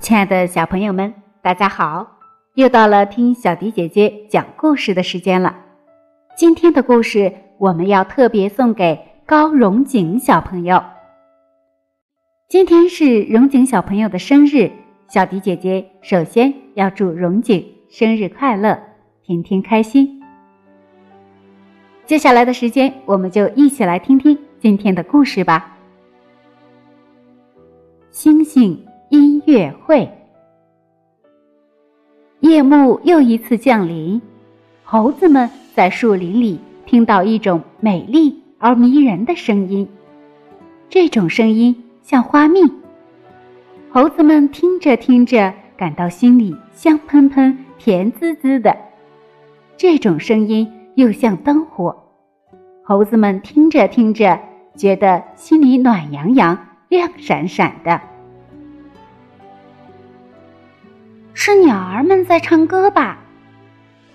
亲爱的小朋友们，大家好！又到了听小迪姐姐讲故事的时间了。今天的故事我们要特别送给高荣景小朋友。今天是荣景小朋友的生日，小迪姐姐首先要祝荣景生日快乐，天天开心。接下来的时间，我们就一起来听听今天的故事吧。星星。音乐会，夜幕又一次降临。猴子们在树林里听到一种美丽而迷人的声音，这种声音像花蜜。猴子们听着听着，感到心里香喷喷、甜滋滋的。这种声音又像灯火，猴子们听着听着，觉得心里暖洋洋、亮闪闪的。是鸟儿们在唱歌吧？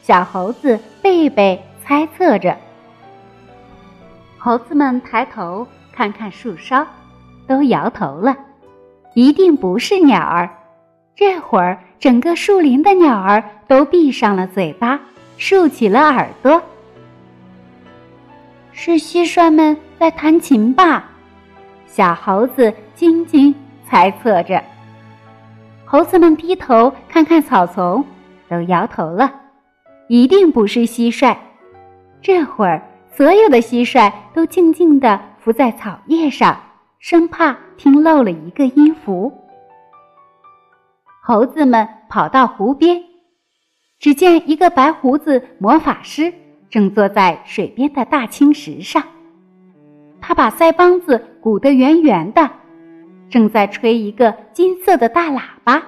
小猴子贝贝猜测着。猴子们抬头看看树梢，都摇头了，一定不是鸟儿。这会儿，整个树林的鸟儿都闭上了嘴巴，竖起了耳朵。是蟋蟀们在弹琴吧？小猴子晶晶猜测着。猴子们低头看看草丛，都摇头了，一定不是蟋蟀。这会儿，所有的蟋蟀都静静地伏在草叶上，生怕听漏了一个音符。猴子们跑到湖边，只见一个白胡子魔法师正坐在水边的大青石上，他把腮帮子鼓得圆圆的。正在吹一个金色的大喇叭，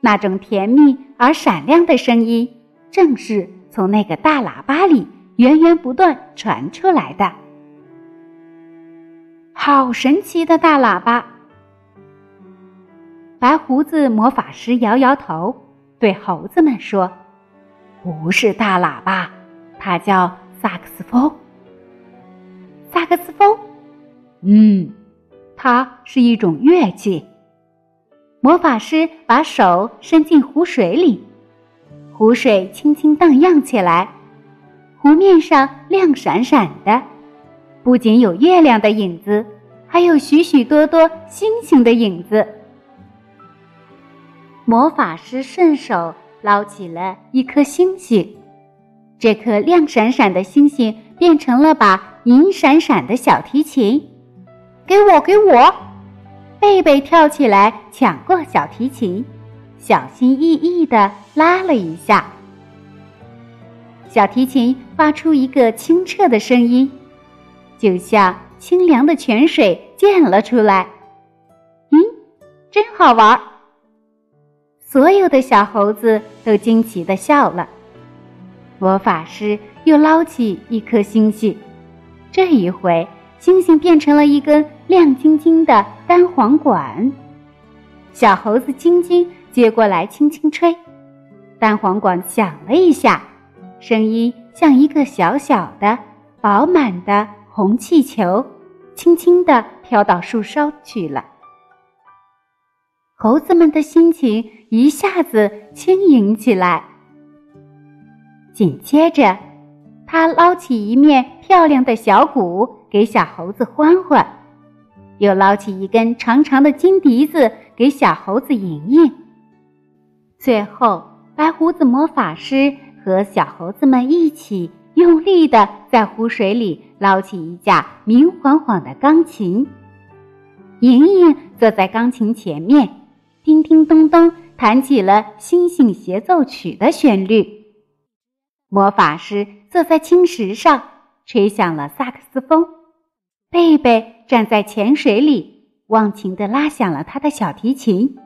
那种甜蜜而闪亮的声音，正是从那个大喇叭里源源不断传出来的。好神奇的大喇叭！白胡子魔法师摇摇头，对猴子们说：“不是大喇叭，它叫萨克斯风。”萨克斯风，嗯。它是一种乐器。魔法师把手伸进湖水里，湖水轻轻荡漾起来，湖面上亮闪闪的，不仅有月亮的影子，还有许许多多星星的影子。魔法师顺手捞起了一颗星星，这颗亮闪闪的星星变成了把银闪闪的小提琴。给我，给我！贝贝跳起来抢过小提琴，小心翼翼地拉了一下。小提琴发出一个清澈的声音，就像清凉的泉水溅了出来。嗯，真好玩！所有的小猴子都惊奇地笑了。魔法师又捞起一颗星星，这一回。星星变成了一根亮晶晶的单簧管，小猴子晶晶接过来轻轻吹，单簧管响了一下，声音像一个小小的、饱满的红气球，轻轻地飘到树梢去了。猴子们的心情一下子轻盈起来。紧接着，他捞起一面漂亮的小鼓。给小猴子欢欢，又捞起一根长长的金笛子给小猴子莹莹。最后，白胡子魔法师和小猴子们一起用力的在湖水里捞起一架明晃晃的钢琴。莹莹坐在钢琴前面，叮叮咚咚弹起了《星星协奏曲》的旋律。魔法师坐在青石上，吹响了萨克斯风。贝贝站在浅水里，忘情地拉响了他的小提琴。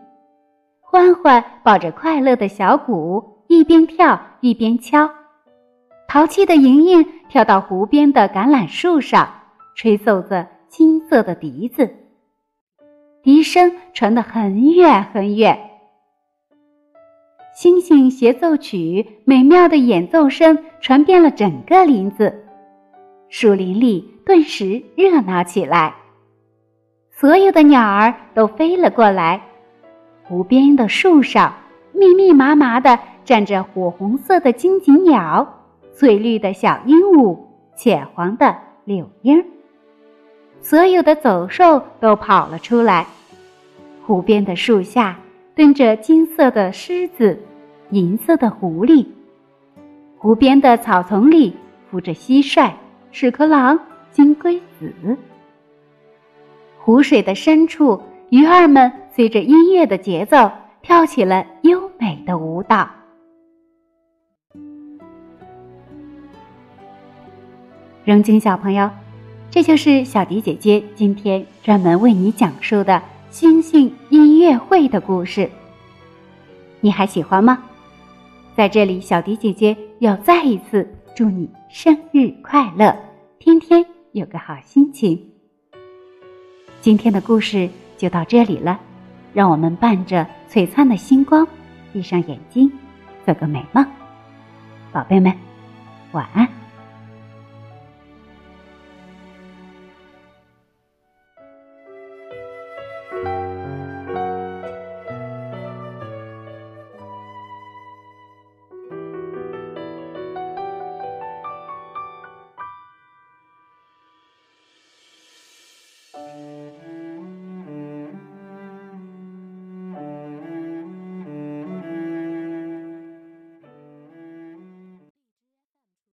欢欢抱着快乐的小鼓，一边跳一边敲。淘气的莹莹跳到湖边的橄榄树上，吹奏着金色的笛子。笛声传得很远很远。星星协奏曲美妙的演奏声传遍了整个林子，树林里。顿时热闹起来，所有的鸟儿都飞了过来，湖边的树上，密密麻麻的站着火红色的金锦鸟、翠绿的小鹦鹉、浅黄的柳莺。所有的走兽都跑了出来。湖边的树下蹲着金色的狮子、银色的狐狸。湖边的草丛里伏着蟋蟀、屎壳郎、金龟子。湖水的深处，鱼儿们随着音乐的节奏跳起了优美的舞蹈。荣晶小朋友，这就是小迪姐姐今天专门为你讲述的星星音乐会的故事。你还喜欢吗？在这里，小迪姐姐要再一次祝你生日快乐，天天有个好心情。今天的故事就到这里了，让我们伴着璀璨的星光，闭上眼睛，做个美梦，宝贝们，晚安。